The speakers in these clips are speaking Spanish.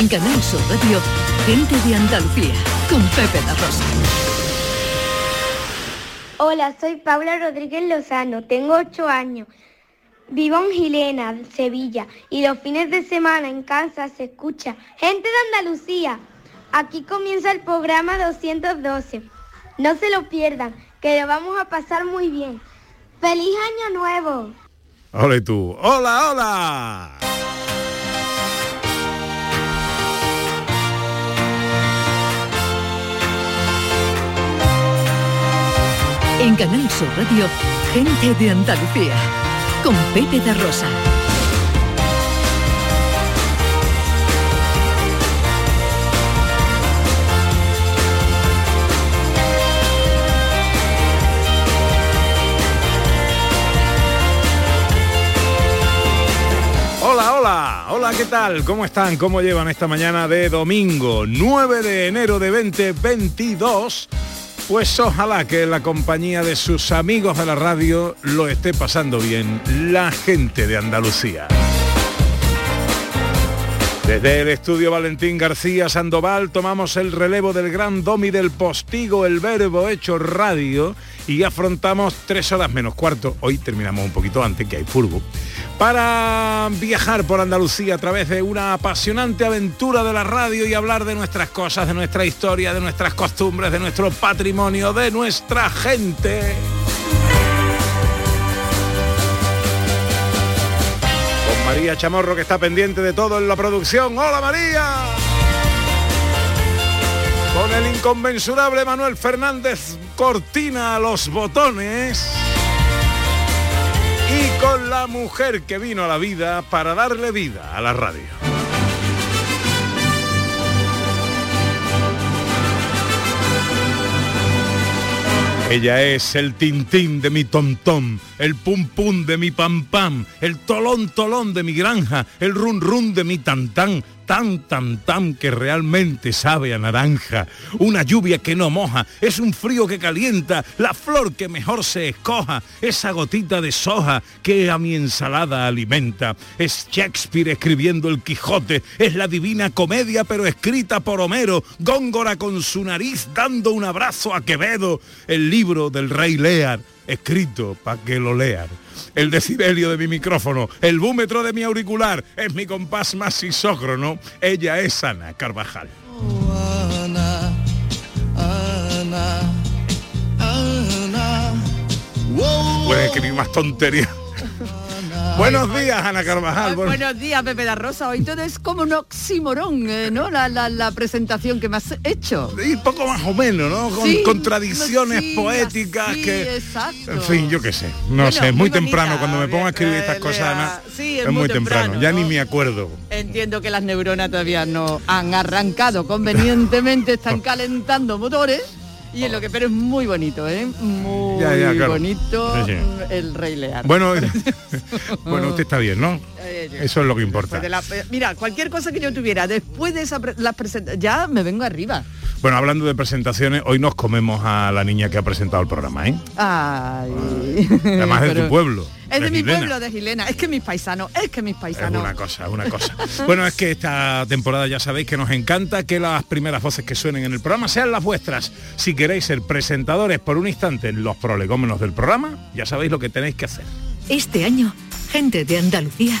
En Canal Sur Radio, Gente de Andalucía, con Pepe La Rosa. Hola, soy Paula Rodríguez Lozano, tengo 8 años. Vivo en Gilena, Sevilla, y los fines de semana en casa se escucha Gente de Andalucía. Aquí comienza el programa 212. No se lo pierdan, que lo vamos a pasar muy bien. ¡Feliz Año Nuevo! Hola y tú. Hola, hola. En Canal Sur Radio, Gente de Andalucía, con Pepe de Rosa. Hola, hola, hola, ¿qué tal? ¿Cómo están? ¿Cómo llevan esta mañana de domingo 9 de enero de 2022? Pues ojalá que la compañía de sus amigos de la radio lo esté pasando bien la gente de Andalucía. Desde el estudio Valentín García Sandoval tomamos el relevo del gran domi del postigo, el verbo hecho radio, y afrontamos tres horas menos cuarto, hoy terminamos un poquito antes, que hay furbo, para viajar por Andalucía a través de una apasionante aventura de la radio y hablar de nuestras cosas, de nuestra historia, de nuestras costumbres, de nuestro patrimonio, de nuestra gente. María Chamorro que está pendiente de todo en la producción. ¡Hola María! Con el inconmensurable Manuel Fernández Cortina a los botones. Y con la mujer que vino a la vida para darle vida a la radio. Ella es el tintín de mi tontón, el pum pum de mi pam pam, el tolón tolón de mi granja, el run run de mi tantán, tan tan tan que realmente sabe a naranja, una lluvia que no moja, es un frío que calienta, la flor que mejor se escoja, esa gotita de soja que a mi ensalada alimenta, es Shakespeare escribiendo el Quijote, es la divina comedia pero escrita por Homero, Góngora con su nariz dando un abrazo a Quevedo, el libro del rey Lear, escrito para que lo lean. El decibelio de mi micrófono, el búmetro de mi auricular, es mi compás más isócrono. Ella es Ana Carvajal. Puedes escribir más tontería. Buenos días, Ana Carvajal. Bu Buenos días, Pepe da Rosa. Hoy todo es como un oxímoron, eh, ¿no? La, la, la, presentación que me has hecho. Y poco más o menos, ¿no? Con Sí, contradicciones sí, poéticas que... exacto. En fin, yo qué sé. No Bueno, sé, es muy, muy temprano. Cuando me pongo a escribir bien, estas eh, cosas, Sí, es, es muy muy temprano. temprano, Ya ¿no? ni me acuerdo. Entiendo que las neuronas todavía no han arrancado convenientemente, están calentando motores. Y es lo que, pero es muy bonito, ¿eh? Muy Ya, ya, claro. bonito Sí, sí. el Rey Lear. Bueno, bueno, usted está bien, ¿no? Eh, Eso es lo que importa. después de la- mira, cualquier cosa que yo tuviera después de esa pre- las presenta- ya me vengo arriba. Bueno, hablando de presentaciones, hoy nos comemos a la niña que ha presentado el programa, ¿eh? Ay. Además de Pero- tu pueblo. Es de, mi Gilena. pueblo, de Gilena. Es que mis paisanos, es que mis Es paisanos. una cosa, es una cosa. Bueno, es que esta temporada ya sabéis que nos encanta que las primeras voces que suenen en el programa sean las vuestras. Si queréis ser presentadores por un instante en los prolegómenos del programa, ya sabéis lo que tenéis que hacer. Este año, Gente de Andalucía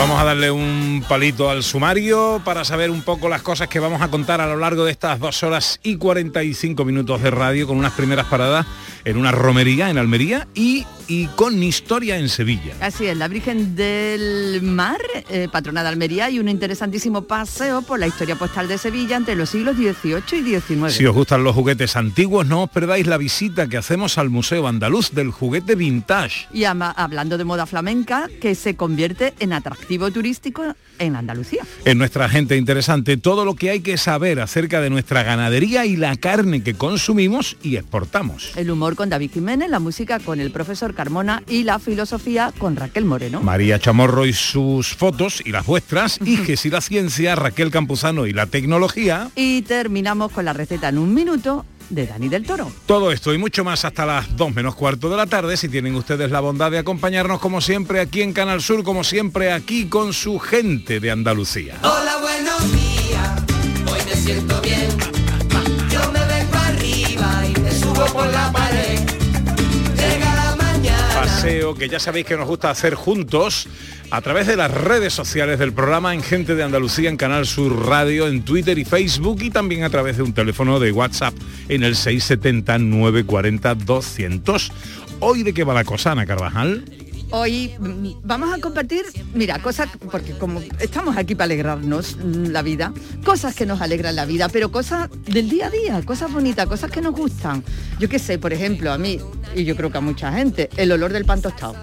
Vamos a darle un palito al sumario para saber un poco las cosas que vamos a contar a lo largo de estas dos horas y 45 minutos de radio con unas primeras paradas en una romería en Almería y, y con historia en Sevilla. Así es, la Virgen del Mar, eh, patrona de Almería y un interesantísimo paseo por la historia postal de Sevilla entre los siglos XVIII y XIX. Si os gustan los juguetes antiguos, no os perdáis la visita que hacemos al Museo Andaluz del Juguete Vintage. Y ama- hablando de moda flamenca, que se convierte en atractivo turístico en Andalucía. En nuestra gente interesante, todo lo que hay que saber acerca de nuestra ganadería y la carne que consumimos y exportamos. El humor con David Jiménez, la música con el profesor Carmona y la filosofía con Raquel Moreno. María Chamorro y sus fotos y las vuestras, Iges y la ciencia, Raquel Campuzano y la tecnología. Y terminamos con la receta en un minuto de Dani del Toro. Todo esto y mucho más hasta las 2 menos cuarto de la tarde, si tienen ustedes la bondad de acompañarnos como siempre aquí en Canal Sur, como siempre aquí con su gente de Andalucía. Hola, buenos días. Hoy me siento bien. Yo me vengo arriba y me subo por la pared. Que ya sabéis que nos gusta hacer juntos a través de las redes sociales del programa en Gente de Andalucía, en Canal Sur Radio, en Twitter y Facebook y también a través de un teléfono de WhatsApp en el 670 940 200. Hoy de qué va la cosa, Ana Carvajal. Hoy mm, vamos a compartir, mira, cosas, porque como estamos aquí para alegrarnos mm, la vida, cosas que nos alegran la vida, pero cosas del día a día, cosas bonitas, cosas que nos gustan. Yo qué sé, por ejemplo, a mí, y yo creo que a mucha gente, el olor del pan tostado.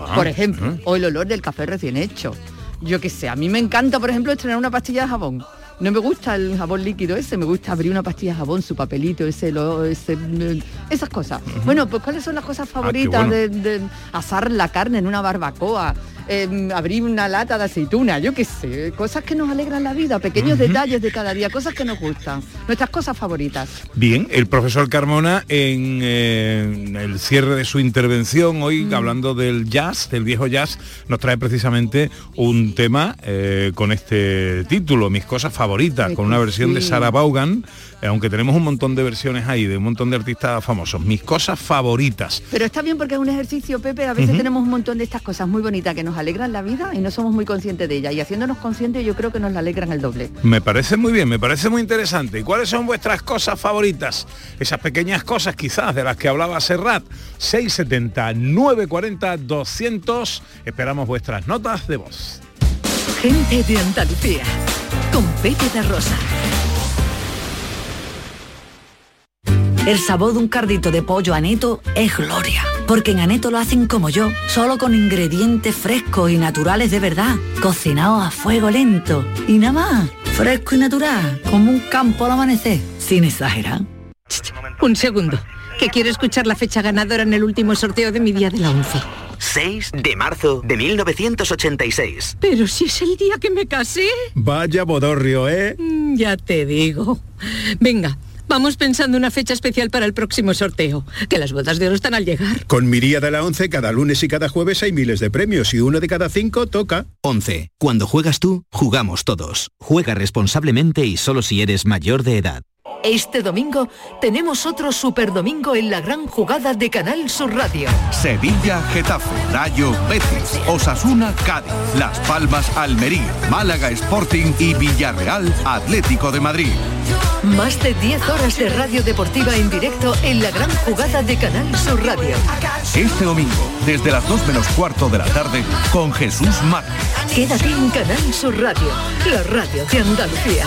Ah, por ejemplo, ¿eh? o el olor del café recién hecho. Yo qué sé, a mí me encanta, por ejemplo, estrenar una pastilla de jabón. No me gusta el jabón líquido ese, me gusta abrir una pastilla de jabón, su papelito, ese, lo- ese mm, esas cosas. Bueno, pues ¿cuáles son las cosas favoritas Ah, bueno. de, de asar la carne en una barbacoa? Eh, abrir una lata de aceituna, yo qué sé, cosas que nos alegran la vida, pequeños detalles de cada día, cosas que nos gustan, nuestras cosas favoritas. Bien, el profesor Carmona en, eh, en el cierre de su intervención hoy Mm. hablando del jazz, del viejo jazz, nos trae precisamente un tema eh, con este título, Mis cosas favoritas, con una versión de. Sarah Vaughan, eh, aunque tenemos un montón de versiones ahí de un montón de artistas famosos. Mis cosas favoritas. Pero está bien porque es un ejercicio, Pepe, a veces tenemos un montón de estas cosas muy bonitas que nos alegran la vida y no somos muy conscientes de ellas. Y haciéndonos conscientes yo creo que nos la alegran el doble. Me parece muy bien, me parece muy interesante. ¿Y cuáles son vuestras cosas favoritas? Esas pequeñas cosas quizás de las que hablaba Serrat. 670 940 200. Esperamos vuestras notas de voz. Gente de Andalucía, con Pepe de Rosa. El sabor de un cardito de pollo aneto es gloria, porque en aneto lo hacen como yo, solo con ingredientes frescos y naturales de verdad, cocinados a fuego lento y nada más, fresco y natural, como un campo al amanecer, sin exagerar. Un segundo, que quiero escuchar la fecha ganadora en el último sorteo de mi día de la 11. 6 de marzo de 1986. Pero si es el día que me casé. Vaya bodorrio, ¿eh? Mm, Ya te digo. Venga, vamos pensando una fecha especial para el próximo sorteo, que las bodas de oro están al llegar. Con mi día de la 11, cada lunes y cada jueves hay miles de premios y uno de cada cinco toca. 11. Cuando juegas tú, jugamos todos. Juega responsablemente y solo si eres mayor de edad. Este domingo tenemos otro super domingo en la gran jugada de Canal Sur Radio. Sevilla, Getafe, Rayo, Betis, Osasuna, Cádiz, Las Palmas, Almería, Málaga Sporting y Villarreal, Atlético de Madrid. Más de 10 horas de radio deportiva en directo en la gran jugada de Canal Sur Radio. Este domingo, desde las 2 menos cuarto de la tarde, con Jesús Márquez. Quédate en Canal Sur Radio, la radio de Andalucía.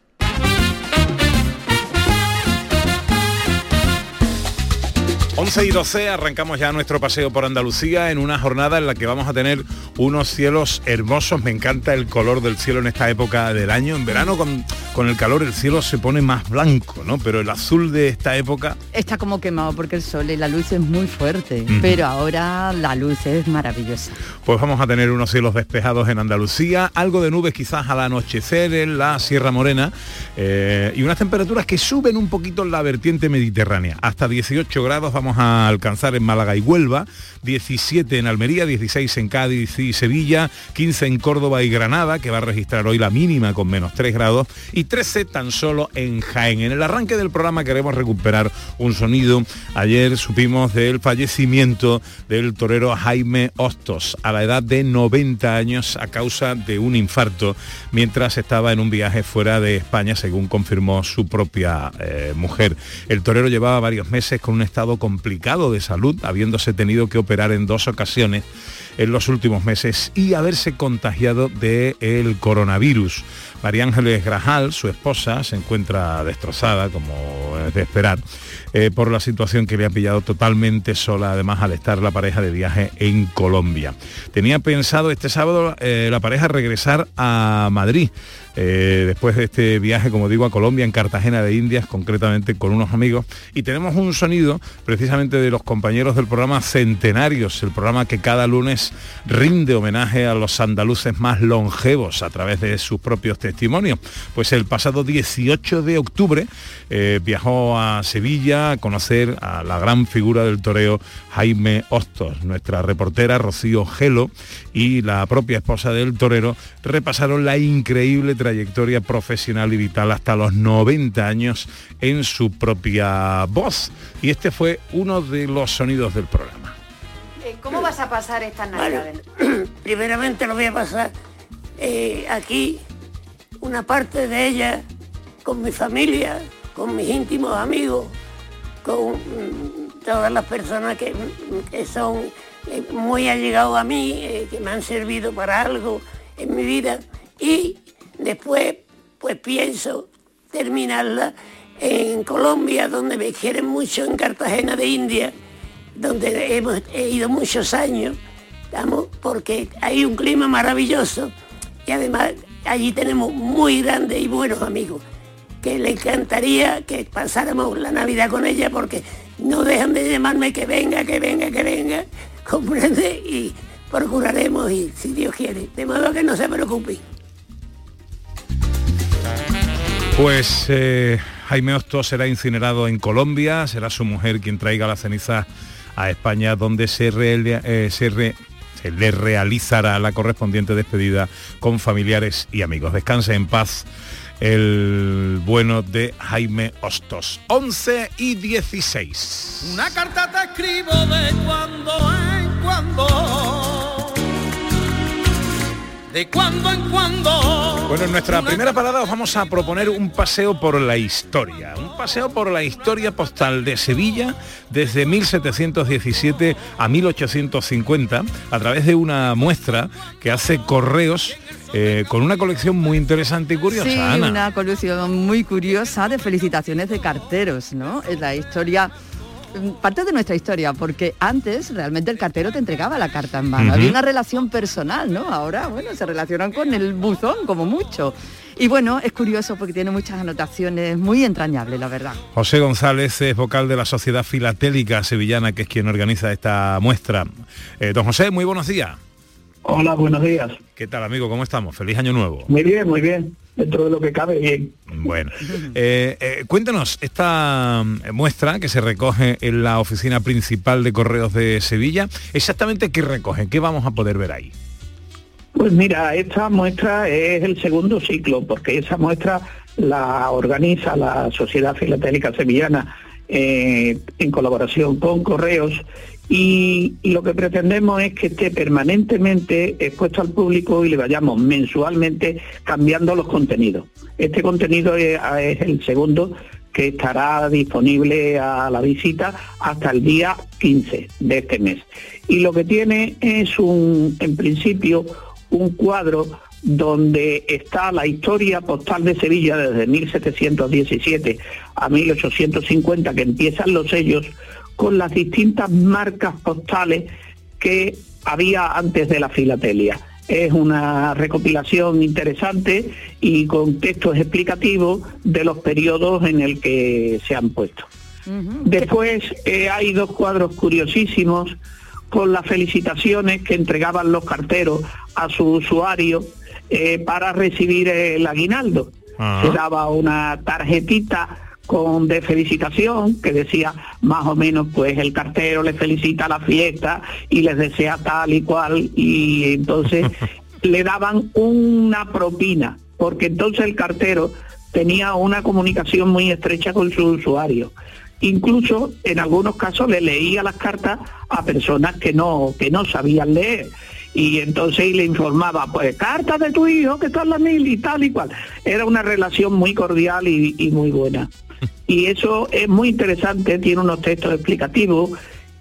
11 y 12 arrancamos ya nuestro paseo por Andalucía en una jornada en la que vamos a tener unos cielos hermosos. Me encanta el color del cielo en esta época del año. En verano con, con el calor el cielo se pone más blanco, ¿no? Pero el azul de esta época Está como quemado porque el sol y la luz es muy fuerte, pero ahora la luz es maravillosa. Pues vamos a tener unos cielos despejados en Andalucía, algo de nubes quizás al anochecer en la Sierra Morena eh, y unas temperaturas que suben un poquito en la vertiente mediterránea. Hasta 18 grados vamos a alcanzar en Málaga y Huelva, 17 en Almería, 16 en Cádiz y Sevilla, 15 en Córdoba y Granada, que va a registrar hoy la mínima con menos 3 grados, y 13 tan solo en Jaén. En el arranque del programa queremos recuperar un sonido. Ayer supimos del fallecimiento del torero Jaime Hostos a la edad de 90 años a causa de un infarto mientras estaba en un viaje fuera de España, según confirmó su propia eh, mujer. El torero llevaba varios meses con un estado complicado de salud, habiéndose tenido que operar en dos ocasiones en los últimos meses y haberse contagiado del el coronavirus. María Ángeles Grajal, su esposa, se encuentra destrozada, como es de esperar, eh, por la situación que le ha pillado totalmente sola, además al estar la pareja de viaje en Colombia. Tenía pensado este sábado eh, la pareja regresar a Madrid. eh, después de este viaje, como digo, a Colombia, en Cartagena de Indias, concretamente con unos amigos. Y tenemos un sonido precisamente de los compañeros del programa Centenarios, el programa que cada lunes rinde homenaje a los andaluces más longevos a través de sus propios testimonios. Pues el pasado 18 de octubre eh, viajó a Sevilla a conocer a la gran figura del toreo Jaime Hostos. Nuestra reportera Rocío Gelo y la propia esposa del torero repasaron la increíble trayectoria profesional y vital hasta los 90 años en su propia voz. Y este fue uno de los sonidos del programa. ¿Cómo vas a pasar estas Bueno, navidades? primeramente lo voy a pasar eh, aquí, una parte de ella con mi familia, con mis íntimos amigos, con mm, todas las personas que, que son eh, muy allegados a mí, eh, que me han servido para algo en mi vida. Y después, pues pienso terminarla en Colombia, donde me quieren mucho, en Cartagena de India, donde hemos he ido muchos años, porque hay un clima maravilloso y además allí tenemos muy grandes y buenos amigos, que le encantaría que pasáramos la Navidad con ella porque no dejan de llamarme que venga, que venga, que venga, comprende y procuraremos ir, si Dios quiere, de modo que no se preocupen. Pues eh, Jaime Hostos será incinerado en Colombia, será su mujer quien traiga la ceniza a España, donde eh, se le realizará la correspondiente despedida con familiares y amigos. Descanse en paz el bueno de Jaime Hostos. 11 y 16. Una carta te escribo de cuando en cuando. De cuando en cuando. Bueno, en nuestra primera parada os vamos a proponer un paseo por la historia, un paseo por la historia postal de Sevilla desde 1717 a 1850 a través de una muestra que hace correos eh, con una colección muy interesante y curiosa, Sí, Ana. una colección muy curiosa de felicitaciones de carteros, ¿no? Es la historia parte de nuestra historia, porque antes realmente el cartero te entregaba la carta en mano. Había una relación personal, ¿no? Ahora, bueno, se relacionan con el buzón, como mucho. Y bueno, es curioso porque tiene muchas anotaciones muy entrañables, la verdad. José González es vocal de la Sociedad Filatélica Sevillana, que es quien organiza esta muestra. Eh, don José, muy buenos días. Hola, buenos días. ¿Qué tal, amigo? ¿Cómo estamos? Feliz año nuevo. Muy bien, muy bien. Dentro de lo que cabe, bien. Bueno, eh, eh, cuéntanos, esta mm, muestra que se recoge en la oficina principal de Correos de Sevilla, exactamente qué recogen, qué vamos a poder ver ahí. Pues mira, esta muestra es el segundo ciclo, porque esa muestra la organiza la Sociedad Filatélica Sevillana eh, en colaboración con Correos y, lo que pretendemos es que esté permanentemente expuesto al público y le vayamos mensualmente cambiando los contenidos. Este contenido es, es el segundo que estará disponible a la visita hasta el día 15 de este mes. Y lo que tiene es un, en principio, un cuadro donde está la historia postal de Sevilla desde 1717 a 1850, que empiezan los sellos, con las distintas marcas postales que había antes de la filatelia. Es una recopilación interesante y con textos explicativos de los periodos en el que se han puesto. Después eh, hay dos cuadros curiosísimos con las felicitaciones que entregaban los carteros a su usuario eh, para recibir el aguinaldo. Ah. Se daba una tarjetita con de felicitación, que decía más o menos, pues el cartero les felicita la fiesta y les desea tal y cual, y entonces le daban una propina, porque entonces el cartero tenía una comunicación muy estrecha con su usuario. Incluso en algunos casos le leía las cartas a personas que no, que no sabían leer. Y entonces le informaba, pues, carta de tu hijo que está en la mil y tal y cual. Era una relación muy cordial y, y muy buena. Y eso es muy interesante, tiene unos textos explicativos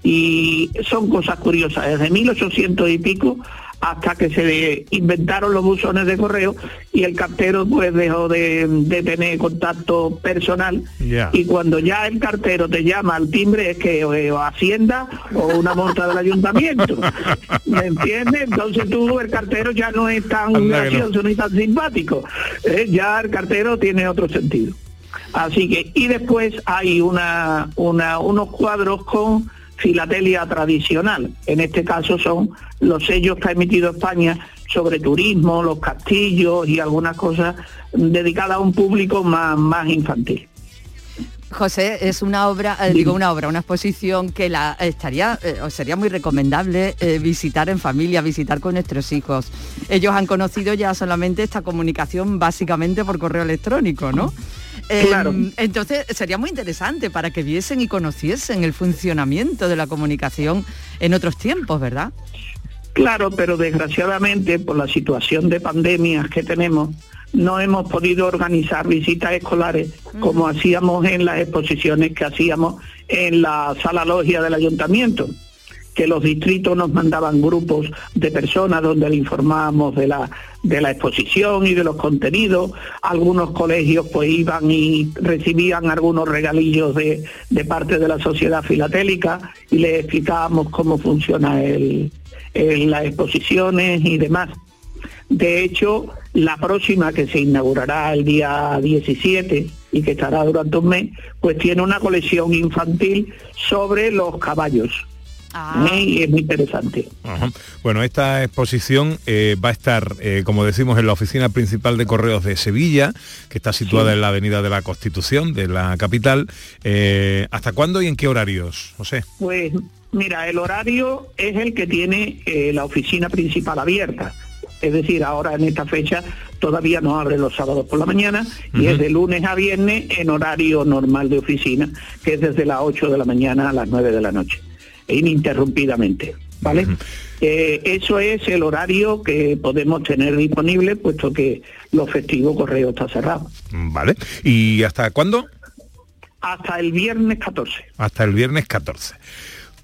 y son cosas curiosas. Desde 1800 y pico hasta que se inventaron los buzones de correo y el cartero pues dejó de, de tener contacto personal y cuando ya el cartero te llama al timbre es que o, o Hacienda o una monta del ayuntamiento ¿me entiendes? entonces tú el cartero ya no es tan Anda que no. gracioso ni tan simpático ¿eh? ya el cartero tiene otro sentido así que y después hay unos cuadros con filatelia tradicional. En este caso son los sellos que ha emitido España sobre turismo, los castillos y algunas cosas dedicadas a un público más, más infantil. José, es una obra, eh, digo una obra, una exposición que la estaría, eh, sería muy recomendable eh, visitar en familia, visitar con nuestros hijos. Ellos han conocido ya solamente esta comunicación básicamente por correo electrónico, ¿no? Eh, Claro. Entonces sería muy interesante para que viesen y conociesen el funcionamiento de la comunicación en otros tiempos, ¿verdad? Claro, pero desgraciadamente por la situación de pandemias que tenemos, no hemos podido organizar visitas escolares como hacíamos en las exposiciones que hacíamos en la sala logia del ayuntamiento que los distritos nos mandaban grupos de personas donde le informábamos de la de la exposición y de los contenidos. Algunos colegios pues iban y recibían algunos regalillos de, de parte de la sociedad filatélica y les explicábamos cómo funciona el, el- las exposiciones y demás. De hecho, la próxima que se inaugurará el día 17 y que estará durante un mes, pues tiene una colección infantil sobre los caballos. ¿Eh? Y es muy interesante. Ajá. Bueno, esta exposición eh, va a estar, eh, como decimos, en la oficina principal de Correos de Sevilla, que está situada Sí. en la Avenida de la Constitución, de la capital. Eh, ¿Hasta cuándo y en qué horarios, José? Pues mira, el horario es el que tiene eh, la oficina principal abierta. Es decir, ahora en esta fecha todavía no abre los sábados por la mañana y es de lunes a viernes en horario normal de oficina, que es desde las 8 de la mañana a las 9 de la noche, ininterrumpidamente. ¿Vale? Eh, eso es el horario que podemos tener disponible, puesto que los festivos correo está cerrado. Vale. ¿Y hasta cuándo? Hasta el viernes 14. Hasta el viernes 14.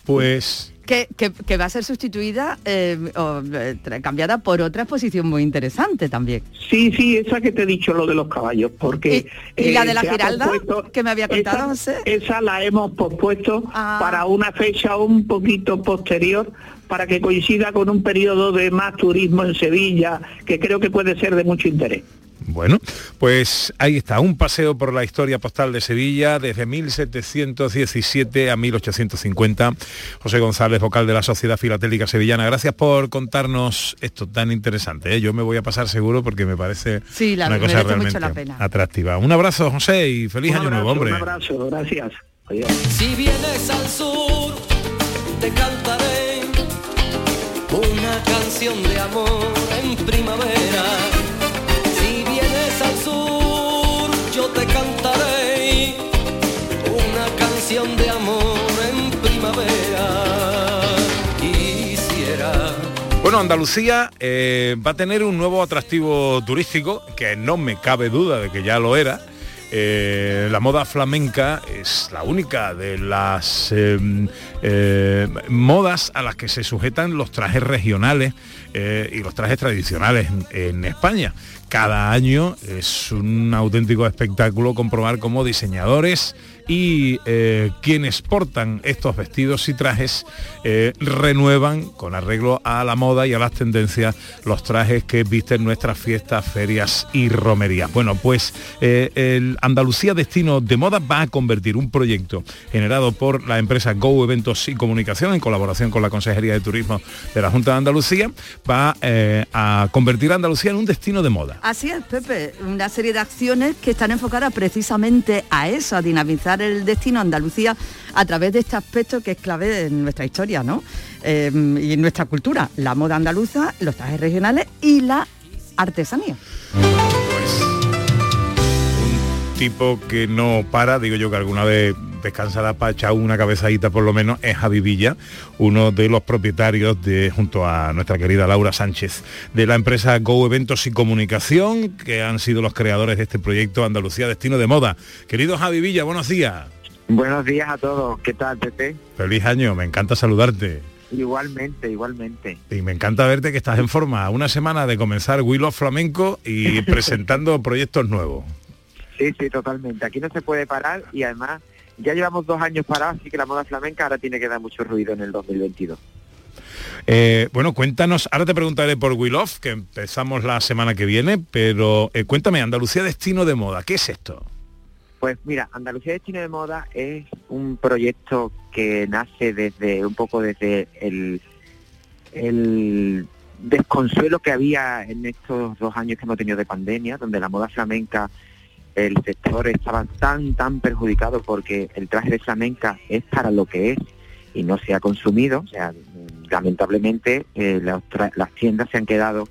Pues Que, que- que va a ser sustituida eh, o eh, cambiada por otra exposición muy interesante también. Sí, sí, esa que te he dicho, lo de los caballos, porque... ¿Y la eh, de la se ha Giralda que me había contado, esa, José? esa la hemos pospuesto Ah. para una fecha un poquito posterior, para que coincida con un periodo de más turismo en Sevilla, que creo que puede ser de mucho interés. Bueno, pues ahí está, un paseo por la historia postal de Sevilla desde 1717 a 1850. José González, vocal de la Sociedad Filatélica Sevillana, gracias por contarnos esto tan interesante. ¿eh? Yo me voy a pasar seguro porque me parece Sí, la una cosa realmente mucho la pena. atractiva. Un abrazo, José, y feliz Un año nuevo, hombre. Un abrazo, gracias. Adiós. Si vienes al sur, te cantaré una canción de amor en primavera. Andalucía eh, va a tener un nuevo atractivo turístico, que no me cabe duda de que ya lo era. Eh, la moda flamenca es la única de las eh, eh, modas a las que se sujetan los trajes regionales y los trajes tradicionales en, en España. Cada año es un auténtico espectáculo comprobar cómo diseñadores y eh, quienes portan estos vestidos y trajes eh, renuevan con arreglo a la moda y a las tendencias los trajes que visten nuestras fiestas, ferias y romerías. Bueno, pues eh, el Andalucía Destino de Moda va a convertir un proyecto generado por la empresa Go Eventos y Comunicación en colaboración con la Consejería de Turismo de la Junta de Andalucía va a convertir a Andalucía en un destino de moda. Así es, Pepe, una serie de acciones que están enfocadas precisamente a eso, a dinamizar el destino Andalucía a través de este aspecto que es clave en nuestra historia, ¿no? Eh, y en nuestra cultura, la moda andaluza, los trajes regionales y la artesanía. tipo que no para, digo yo que alguna vez descansará para echar una cabezadita por lo menos, es Javi Villa, uno de los propietarios de, junto a nuestra querida Laura Sánchez, de la empresa Go Eventos y Comunicación, que han sido los creadores de este proyecto Andalucía Destino de Moda. Querido Javi Villa, buenos días. Buenos días a todos, ¿qué tal, Pepe? Feliz año, me encanta saludarte. Igualmente, igualmente. Y me encanta verte que estás en forma. Una semana de comenzar Will of Flamenco y presentando proyectos nuevos. Sí, sí, totalmente. Aquí no se puede parar y además ya llevamos dos años parados, así que la moda flamenca ahora tiene que dar mucho ruido en el 2022. Eh, bueno, cuéntanos, ahora te preguntaré por Will Off, que empezamos la semana que viene, pero eh, cuéntame, Andalucía Destino de Moda, ¿qué es esto? Pues mira, Andalucía Destino de Moda es un proyecto que nace desde un poco desde el, el desconsuelo que había en estos dos años que hemos tenido de pandemia, donde la moda flamenca el sector estaba tan, tan perjudicado porque el traje de flamenca es para lo que es y no se ha consumido. O sea, lamentablemente eh, las, las tiendas se han quedado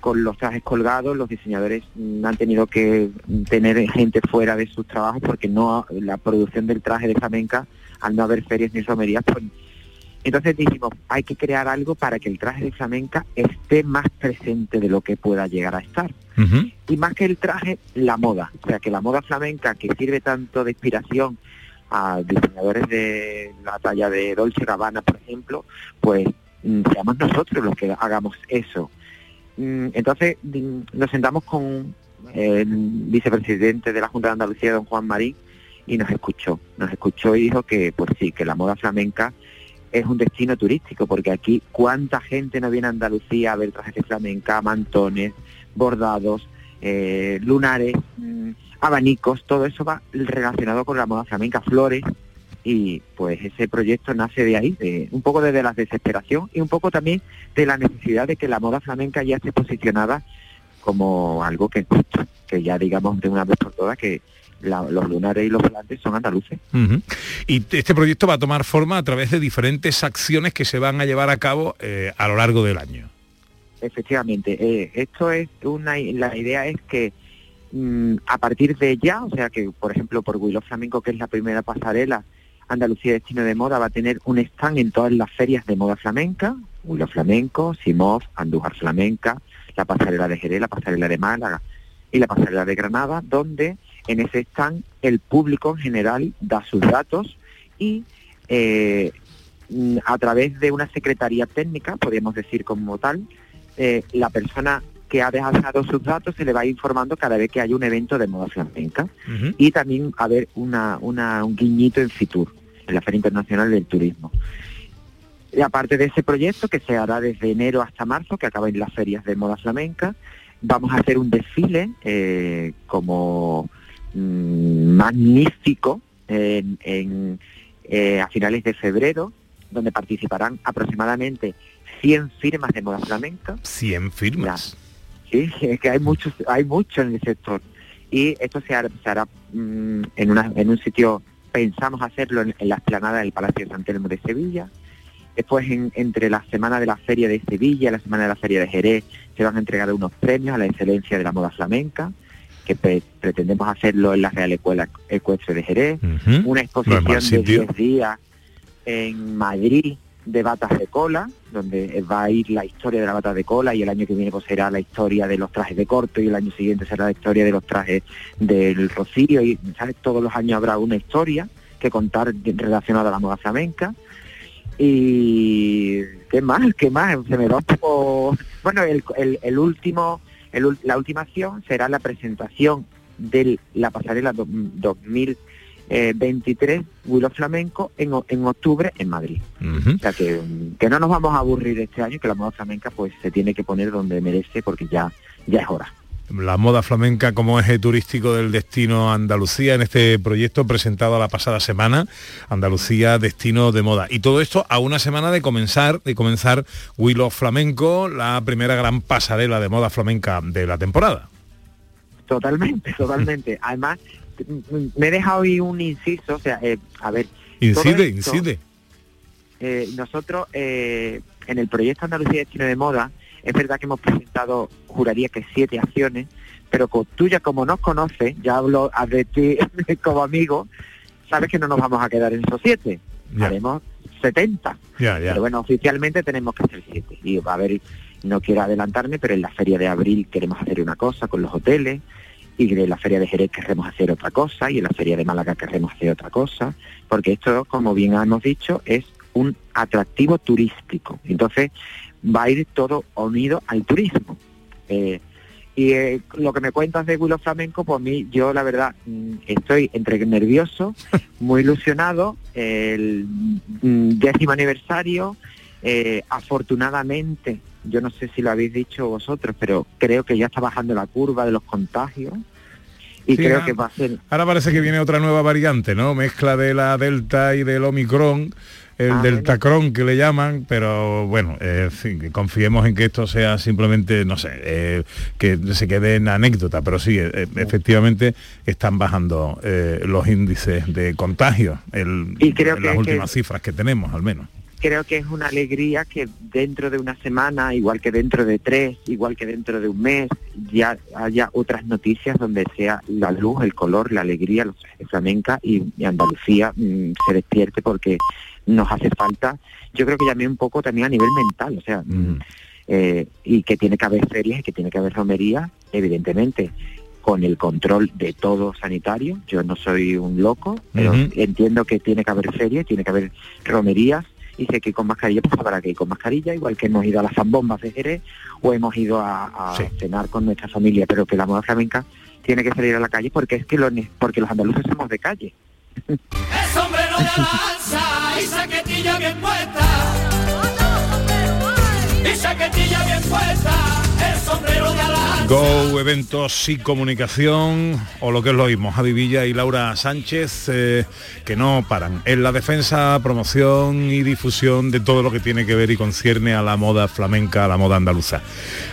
con los trajes colgados, los diseñadores han tenido que tener gente fuera de sus trabajos porque no la producción del traje de flamenca, al no haber ferias ni romerías, pues entonces dijimos, hay que crear algo para que el traje de flamenca esté más presente de lo que pueda llegar a estar. Y más que el traje, la moda. O sea, que la moda flamenca, que sirve tanto de inspiración a diseñadores de la talla de Dolce Gabbana, por ejemplo, pues mm, seamos nosotros los que hagamos eso. Mm, entonces mm, nos sentamos con el vicepresidente de la Junta de Andalucía, don Juan Marín, y nos escuchó. Nos escuchó y dijo que, pues sí, que la moda flamenca es un destino turístico, porque aquí cuánta gente no viene a Andalucía a ver trajes de flamenca, mantones, bordados, eh, lunares, mm, abanicos, todo eso va relacionado con la moda flamenca, flores, y pues ese proyecto nace de ahí, de, un poco desde la desesperación y un poco también de la necesidad de que la moda flamenca ya esté posicionada como algo que que ya digamos de una vez por todas que los lunares y los volantes son andaluces. Y este proyecto va a tomar forma a través de diferentes acciones que se van a llevar a cabo eh, a lo largo del año. Efectivamente, eh, esto es una, la idea es que mm, a partir de ya, o sea que por ejemplo por Willow Flamenco, que es la primera pasarela, Andalucía Destino de Moda va a tener un stand en todas las ferias de moda flamenca, Willow Flamenco, Simov, Andújar Flamenca, la pasarela de Jerez, la pasarela de Málaga y la pasarela de Granada, donde en ese stand el público en general da sus datos y eh, a través de una secretaría técnica, podríamos decir como tal, eh, la persona que ha dejado sus datos se le va informando cada vez que hay un evento de moda flamenca y también a ver una, un guiñito en Fitur, en la Feria Internacional del Turismo. Y aparte de ese proyecto que se hará desde enero hasta marzo, que acaba en las ferias de moda flamenca, vamos a hacer un desfile eh, como Mm, magnífico en, eh, a finales de febrero, donde participarán aproximadamente 100 firmas de moda flamenca. 100 firmas. sí, es que hay muchos, hay mucho en el sector. Y esto se hará, mm, en, una, en un sitio, pensamos hacerlo en, la explanada del Palacio de San Telmo de Sevilla. Después, entre la semana de la Feria de Sevilla y la semana de la Feria de Jerez, se van a entregar unos premios a la excelencia de la moda flamenca que pretendemos hacerlo en la Real Escuela Ecuestre de Jerez, una exposición de 10 días en Madrid de batas de cola, donde va a ir la historia de la bata de cola y el año que viene pues será la historia de los trajes de corto y el año siguiente será la historia de los trajes del rocío y ¿sabes? todos los años habrá una historia que contar relacionada a la moda flamenca. Y qué más, qué más, se me va un poco bueno el, el último la última acción será la presentación de la pasarela 2023 Willow Flamenco en, en, octubre en Madrid. O sea que, que, no nos vamos a aburrir este año, que la moda flamenca pues se tiene que poner donde merece porque ya, ya es hora. La moda flamenca como eje turístico del destino Andalucía en este proyecto presentado la pasada semana, Andalucía Destino de Moda. Y todo esto a una semana de comenzar, de comenzar Willow Flamenco, la primera gran pasarela de moda flamenca de la temporada. Totalmente, totalmente. Además, me he dejado ahí un inciso, o sea, eh, a ver. Incide, esto, incide. eh, nosotros eh, en el proyecto Andalucía Destino de Moda, es verdad que hemos presentado, juraría que siete acciones, pero co- tú ya como nos conoces, ya hablo de ti como amigo, sabes que no nos vamos a quedar en esos siete, haremos 70. Ya, ya. Pero bueno, oficialmente tenemos que hacer siete. Y va a haber, no quiero adelantarme, pero en la feria de abril queremos hacer una cosa con los hoteles, y en la feria de Jerez queremos hacer otra cosa, y en la feria de Málaga queremos hacer otra cosa, porque esto, como bien hemos dicho, es un atractivo turístico. Entonces, va a ir todo unido al turismo. Eh, y eh, lo que me cuentas de Willow Flamenco, pues a mí, yo la verdad, mm, estoy entre nervioso, muy ilusionado, el mm, décimo aniversario, eh, afortunadamente, yo no sé si lo habéis dicho vosotros, pero creo que ya está bajando la curva de los contagios y Sí, creo ah, que va a ser Ahora parece que viene otra nueva variante, ¿no? Mezcla de la Delta y del Omicron, el Ah, Deltacron que le llaman, pero bueno, eh, en fin, que confiemos en que esto sea simplemente, no sé, eh, que se quede en anécdota, pero sí, eh, efectivamente están bajando eh, los índices de contagio, el, Y creo que- las que- últimas cifras que tenemos, al menos. creo que es una alegría que dentro de una semana, igual que dentro de tres, igual que dentro de un mes, ya haya otras noticias donde sea la luz, el color, la alegría, los flamenca y, y Andalucía mm, se despierte porque nos hace falta, yo creo que también un poco también a nivel mental, o sea, mm, eh, y que tiene que haber ferias y que tiene que haber romería, evidentemente con el control de todo sanitario. Yo no soy un loco, pero entiendo que tiene que haber ferias, tiene que haber romerías y sé que con mascarilla pues habrá que ir con mascarilla, igual que hemos ido a las zambombas de Jerez o hemos ido a, a cenar con nuestra familia, pero que la moda flamenca tiene que salir a la calle porque es que lo, ne- porque los andaluces somos de calle. Sombrero de lanza y saquetilla bien puesta. Y saquetilla bien puesta, el sombrero de lanza. Go Eventos y Comunicación, o lo que es lo mismo, Javi Villa y Laura Sánchez, eh, que no paran en la defensa, promoción y difusión de todo lo que tiene que ver y concierne a la moda flamenca, a la moda andaluza.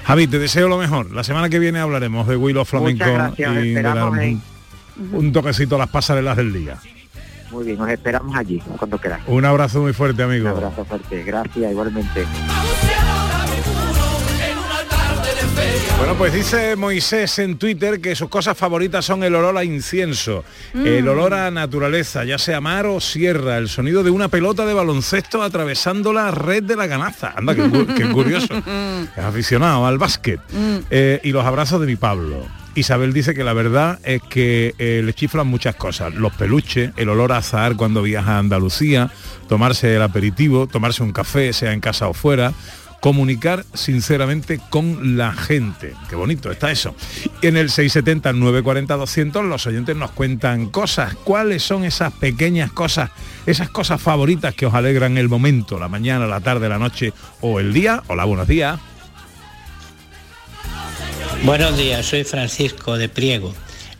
Javi, te deseo lo mejor. La semana que viene hablaremos de Willow Flamenco Muchas gracias, y de un, un toquecito a las pasarelas del día. Muy bien, os esperamos allí, cuando queráis. Un abrazo muy fuerte, amigo. Un abrazo fuerte, gracias, igualmente. Bueno, pues dice Moisés en Twitter que sus cosas favoritas son el olor a incienso, Mm. el olor a naturaleza, ya sea mar o sierra, el sonido de una pelota de baloncesto atravesando la red de la ganaza. Anda, qué curioso. Es aficionado al básquet. Mm. Eh, y los abrazos de mi Pablo. Isabel dice que la verdad es que eh, le chiflan muchas cosas. Los peluches, el olor a azahar cuando viaja a Andalucía, tomarse el aperitivo, tomarse un café, sea en casa o fuera, comunicar sinceramente con la gente. Qué bonito está eso. En el 670 940 200 los oyentes nos cuentan cosas. ¿Cuáles son esas pequeñas cosas, esas cosas favoritas que os alegran el momento, la mañana, la tarde, la noche o el día? Hola, buenos días. Buenos días, soy Francisco de Priego.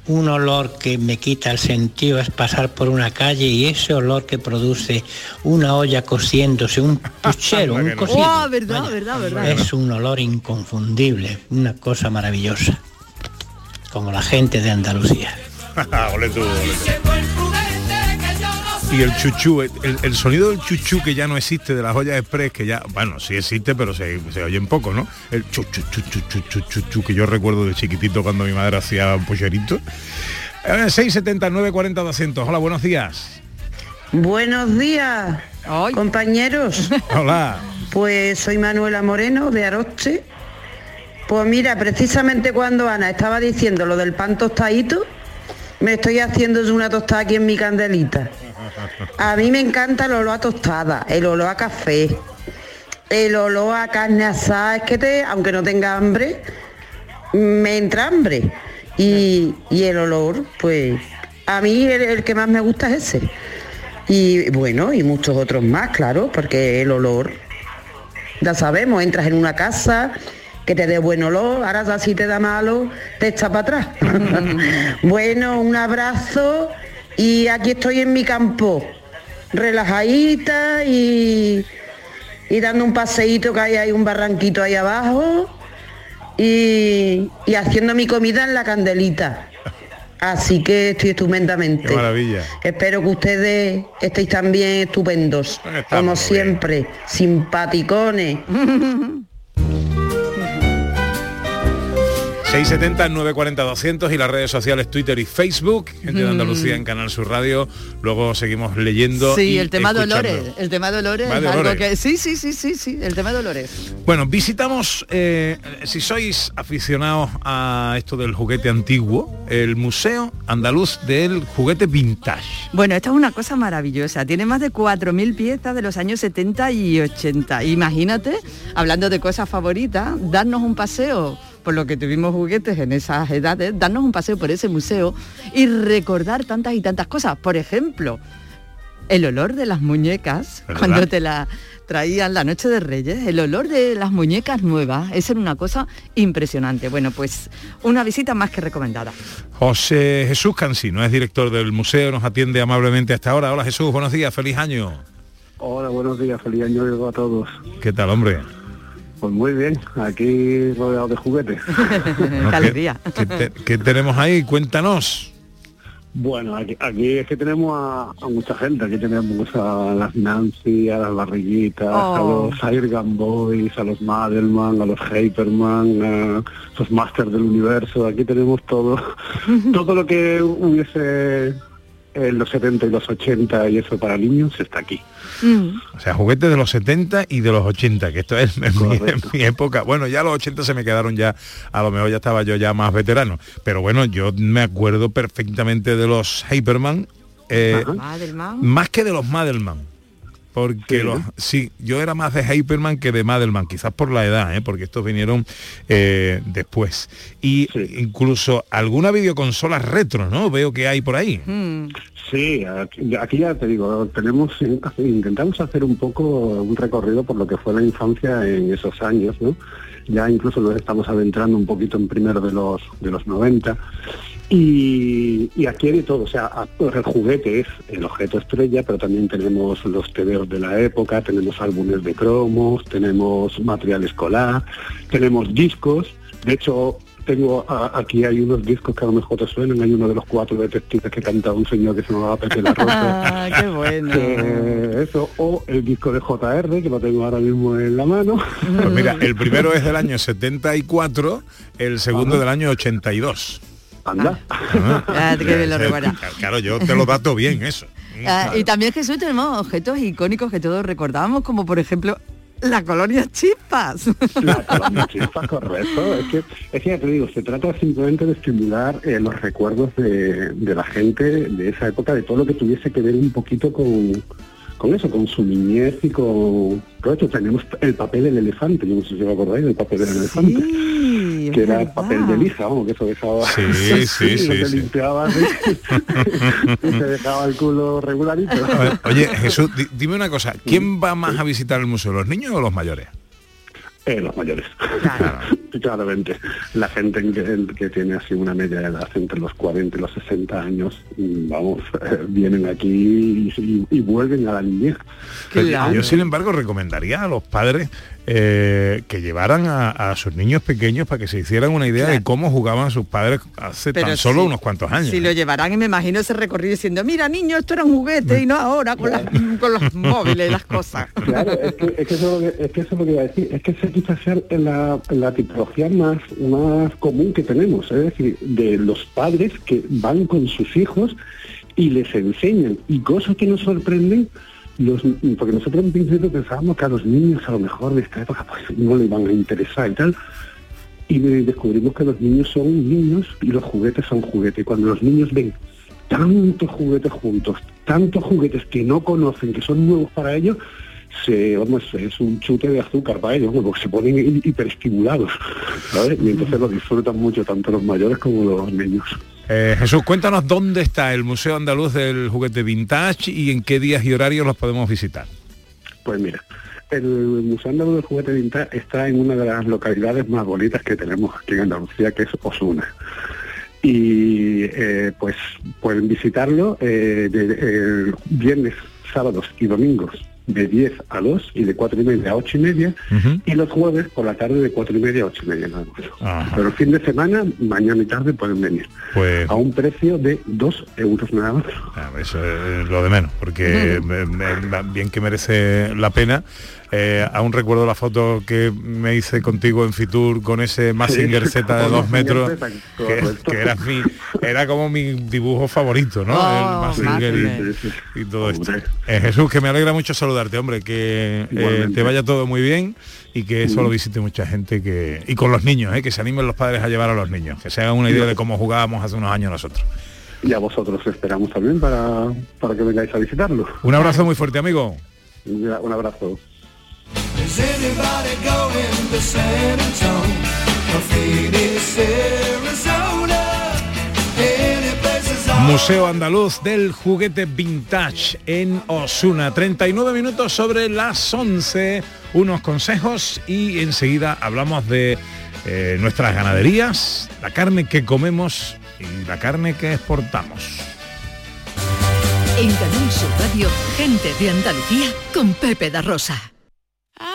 Un olor que me quita el sentido es pasar por una calle y ese olor que produce una olla cociéndose, un puchero, un cocido. Oh, verdad, verdad, verdad. Es un olor inconfundible, una cosa maravillosa. Como la gente de Andalucía. Ole tú, ole tú. Y el chuchú, el, sonido del chuchú que ya no existe de las joyas express, que ya, bueno, sí existe, pero se, se un poco, ¿no? El chuchu, chuchu, chuchu, chuchu, que yo recuerdo de chiquitito cuando mi madre hacía un pollerito. 679 40 200. Hola, buenos días. Buenos días, Ay. compañeros. Hola. Pues soy Manuela Moreno de Aroche. Pues mira, precisamente cuando Ana estaba diciendo lo del pan tostadito, me estoy haciendo una tostada aquí en mi candelita. A mí me encanta el olor a tostada, el olor a café, el olor a carne asada. Es que te, aunque no tenga hambre, me entra hambre. Y, y el olor, pues a mí el, el que más me gusta es ese. Y bueno, y muchos otros más, claro, porque el olor, ya sabemos, entras en una casa que te dé buen olor, ahora ya si te da malo, te echa para atrás. bueno, un abrazo y aquí estoy en mi campo, relajadita y, y dando un paseíto que hay ahí un barranquito ahí abajo y, y haciendo mi comida en la candelita. Así que estoy estupendamente. Qué maravilla. Espero que ustedes estéis también estupendos, como siempre, simpaticones. 670 940 200 y las redes sociales Twitter y Facebook, gente de Andalucía en Canal Sur Radio. Luego seguimos leyendo. Sí, y el tema escuchando. Dolores. El tema Dolores es algo que. Sí, sí, sí, sí, sí. El tema Dolores. Bueno, visitamos, eh, si sois aficionados a esto del juguete antiguo, el Museo Andaluz del Juguete Vintage. Bueno, esta es una cosa maravillosa. Tiene más de 4.000 piezas de los años 70 y 80. Imagínate, hablando de cosas favoritas, darnos un paseo por lo que tuvimos juguetes en esas edades, darnos un paseo por ese museo y recordar tantas y tantas cosas. Por ejemplo, el olor de las muñecas, ¿Verdad? cuando te la traían la noche de Reyes, el olor de las muñecas nuevas, esa era una cosa impresionante. Bueno, pues una visita más que recomendada. José Jesús Cansino es director del museo, nos atiende amablemente hasta ahora. Hola Jesús, buenos días, feliz año. Hola, buenos días, feliz año a todos. ¿Qué tal, hombre? Pues muy bien, aquí rodeado de juguetes. No, ¿qué- ¿qué, te- qué tenemos ahí? Cuéntanos. Bueno, aquí, aquí es que tenemos a, a mucha gente, aquí tenemos a las Nancy, a las Barriguitas, Oh. a los Air Gun Boys, a los Madelman, a los Hyperman, a los Masters del Universo, aquí tenemos todo, todo lo que hubiese en los 70 y los 80 y eso para niños está aquí. O sea, juguetes de los 70 y de los 80, que esto es en mi, en mi época. Bueno, ya los 80 se me quedaron ya, a lo mejor ya estaba yo ya más veterano. Pero bueno, yo me acuerdo perfectamente de los Hyperman, eh, más que de los Madelman. Porque Sí, los, ¿no? sí, yo era más de Hyperman que de Madelman, quizás por la edad, ¿eh? porque estos vinieron eh, después. Y incluso alguna videoconsola retro, ¿no? Veo que hay por ahí. Sí, aquí, aquí ya te digo, tenemos intentamos hacer un poco un recorrido por lo que fue la infancia en esos años, ¿no? Ya incluso nos estamos adentrando un poquito en primero de los de los 90 y, y aquí hay de todo, o sea, el juguete es el objeto estrella, pero también tenemos los TVOs de la época, tenemos álbumes de cromos, tenemos material escolar, tenemos discos, de hecho tengo a- aquí hay unos discos que a lo mejor te suenan, hay uno de los cuatro detectives que canta un señor que se llamaba Pepe la Rosa. Ah, qué bueno. que eso, o el disco de JR, que lo tengo ahora mismo en la mano. Pues mira, el primero es del año 74, el segundo del año 82. Anda. Ah, qué bien lo recuerda. Claro, yo te lo dato bien eso. Ah, y también Jesús tenemos objetos icónicos que todos recordamos, como por ejemplo la colonia Chispas. La colonia chispas, correcto. Es que, es que ya te digo, se trata simplemente de estimular eh, los recuerdos de, de la gente de esa época, de todo lo que tuviese que ver un poquito con, con eso, con su niñez y con... Correcto, tenemos el papel del elefante, yo no sé si os acordáis del papel del elefante. que era el papel de lija, vamos, que eso dejaba... Sí, sí, sí, sí, que sí. limpiaba así, y se dejaba el culo regularito. Oye, Jesús, di- dime una cosa, ¿quién va más a visitar el museo, los niños o los mayores? Eh, los mayores. Claramente. La gente en que, en que tiene así una media de edad entre los 40 y los 60 años, mm, vamos, eh, vienen aquí y, y- y vuelven a la niñez. Yo, sin embargo, recomendaría a los padres eh, que llevaran a, a sus niños pequeños para que se hicieran una idea de cómo jugaban sus padres hace Pero tan solo unos cuantos años. Si lo llevarán y me imagino ese recorrido diciendo, mira niño, esto era un juguete y no ahora con, las- con los móviles, las cosas. Claro, es que, es que eso, es lo que- es que eso es lo que iba a decir, es que esa quizás sea la, la tipología más, más común que tenemos, es decir, de los padres que van con sus hijos y les enseñan, y cosas que nos sorprenden, porque nosotros en principio pensábamos que a los niños a lo mejor de esta época pues, no les van a interesar y tal, y de- descubrimos que los niños son niños y los juguetes son juguetes. Y cuando los niños ven tantos juguetes juntos, tantos juguetes que no conocen, que son nuevos para ellos, se, vamos, es un chute de azúcar para ellos, porque se ponen hi- hiperestimulados, ¿sabes? Y entonces lo disfrutan mucho tanto los mayores como los niños. Eh, Jesús, cuéntanos dónde está el Museo Andaluz del Juguete Vintage y en qué días y horarios los podemos visitar. Pues mira, el Museo Andaluz del Juguete Vintage está en una de las localidades más bonitas que tenemos aquí en Andalucía, que es Osuna. Y eh, pues pueden visitarlo eh, de, viernes, sábados y domingos de 10 a 2 y de 4 y media a 8 y media y los jueves por la tarde de 4 y media a 8 y media nada más. Pero el fin de semana, mañana y tarde pueden venir Pues a un precio de 2 euros nada más. Ah, Eso es lo de menos, porque me- me- bien que merece la pena. Eh, aún recuerdo la foto que me hice contigo en Fitur con ese Massinger Z de dos metros, que, era, mi, era como mi dibujo favorito, ¿no? Oh, el Mazinger. y, y todo esto. Eh, Jesús, que me alegra mucho saludarte, hombre, que eh, te vaya todo muy bien y que eso lo visite mucha gente que y con los niños, eh, que se animen los padres a llevar a los niños, que se hagan una idea de cómo jugábamos hace unos años nosotros. Y a vosotros esperamos también para, para que vengáis a visitarlo. Un abrazo muy fuerte, amigo. Un abrazo. Is anybody going to San Antonio or Phoenix, Arizona? Any places I Museo Andaluz del Juguete Vintage en Osuna. 39 minutos sobre las 11. Unos consejos y enseguida hablamos de eh, nuestras ganaderías, la carne que comemos y la carne que exportamos. En Canal Sur Radio, gente de Andalucía con Pepe da Rosa.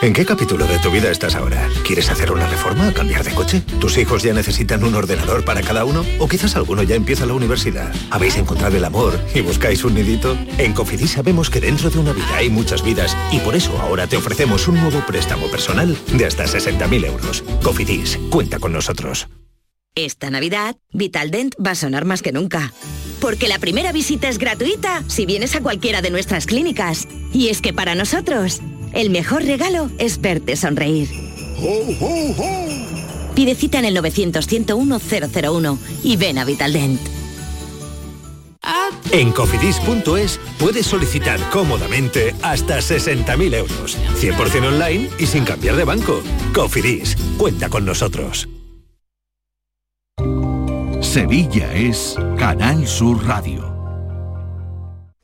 ¿En qué capítulo de tu vida estás ahora? ¿Quieres hacer una reforma? ¿Cambiar de coche? ¿Tus hijos ya necesitan un ordenador para cada uno? ¿O quizás alguno ya empieza la universidad? ¿Habéis encontrado el amor y buscáis un nidito? En Cofidis sabemos que dentro de una vida hay muchas vidas y por eso ahora te ofrecemos un nuevo préstamo personal de hasta 60.000 euros. Cofidis, cuenta con nosotros. Esta Navidad, Vitaldent va a sonar más que nunca. Porque la primera visita es gratuita si vienes a cualquiera de nuestras clínicas. Y es que para nosotros, el mejor regalo es verte sonreír. Pide cita en el 900-101-001 y ven a Vitaldent. En cofidis.es puedes solicitar cómodamente hasta 60.000 euros. 100% online y sin cambiar de banco. Cofidis, cuenta con nosotros. Sevilla es Canal Sur Radio.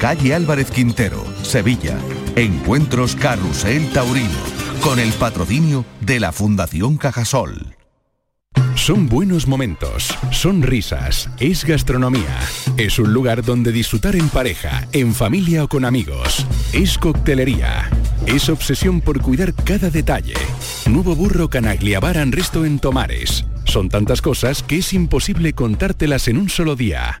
Calle Álvarez Quintero, Sevilla. Encuentros Carrusel Taurino, con el patrocinio de la Fundación Cajasol. Son buenos momentos, son risas, es gastronomía. Es un lugar donde disfrutar en pareja, en familia o con amigos. Es coctelería. Es obsesión por cuidar cada detalle. Nuevo burro Canagliabar and Resto en Tomares. Son tantas cosas que es imposible contártelas en un solo día.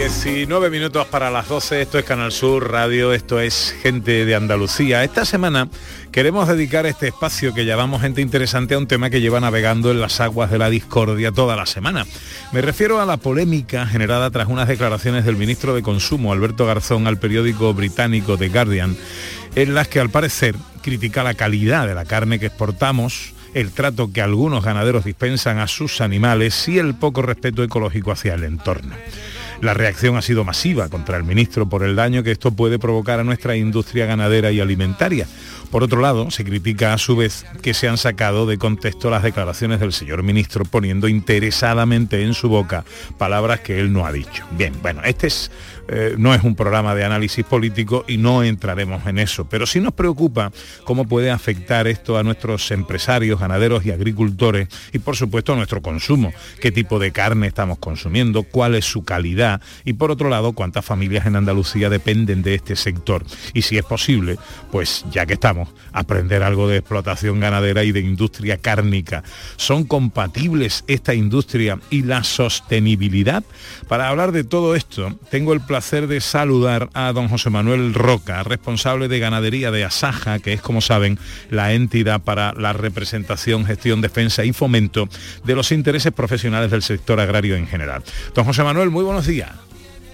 19 minutos para las 12, esto es Canal Sur Radio, esto es Gente de Andalucía. Esta semana queremos dedicar este espacio que llamamos Gente Interesante a un tema que lleva navegando en las aguas de la discordia toda la semana. Me refiero a la polémica generada tras unas declaraciones del ministro de Consumo, Alberto Garzón, al periódico británico The Guardian, en las que al parecer critica la calidad de la carne que exportamos, el trato que algunos ganaderos dispensan a sus animales y el poco respeto ecológico hacia el entorno. La reacción ha sido masiva contra el ministro por el daño que esto puede provocar a nuestra industria ganadera y alimentaria. Por otro lado, se critica a su vez que se han sacado de contexto las declaraciones del señor ministro poniendo interesadamente en su boca palabras que él no ha dicho. Bien, bueno, este es, eh, no es un programa de análisis político y no entraremos en eso, pero sí nos preocupa cómo puede afectar esto a nuestros empresarios, ganaderos y agricultores y por supuesto a nuestro consumo, qué tipo de carne estamos consumiendo, cuál es su calidad y por otro lado cuántas familias en Andalucía dependen de este sector. Y si es posible, pues ya que estamos, aprender algo de explotación ganadera y de industria cárnica. ¿Son compatibles esta industria y la sostenibilidad? Para hablar de todo esto, tengo el placer de saludar a don José Manuel Roca, responsable de ganadería de Asaja, que es, como saben, la entidad para la representación, gestión, defensa y fomento de los intereses profesionales del sector agrario en general. Don José Manuel, muy buenos días.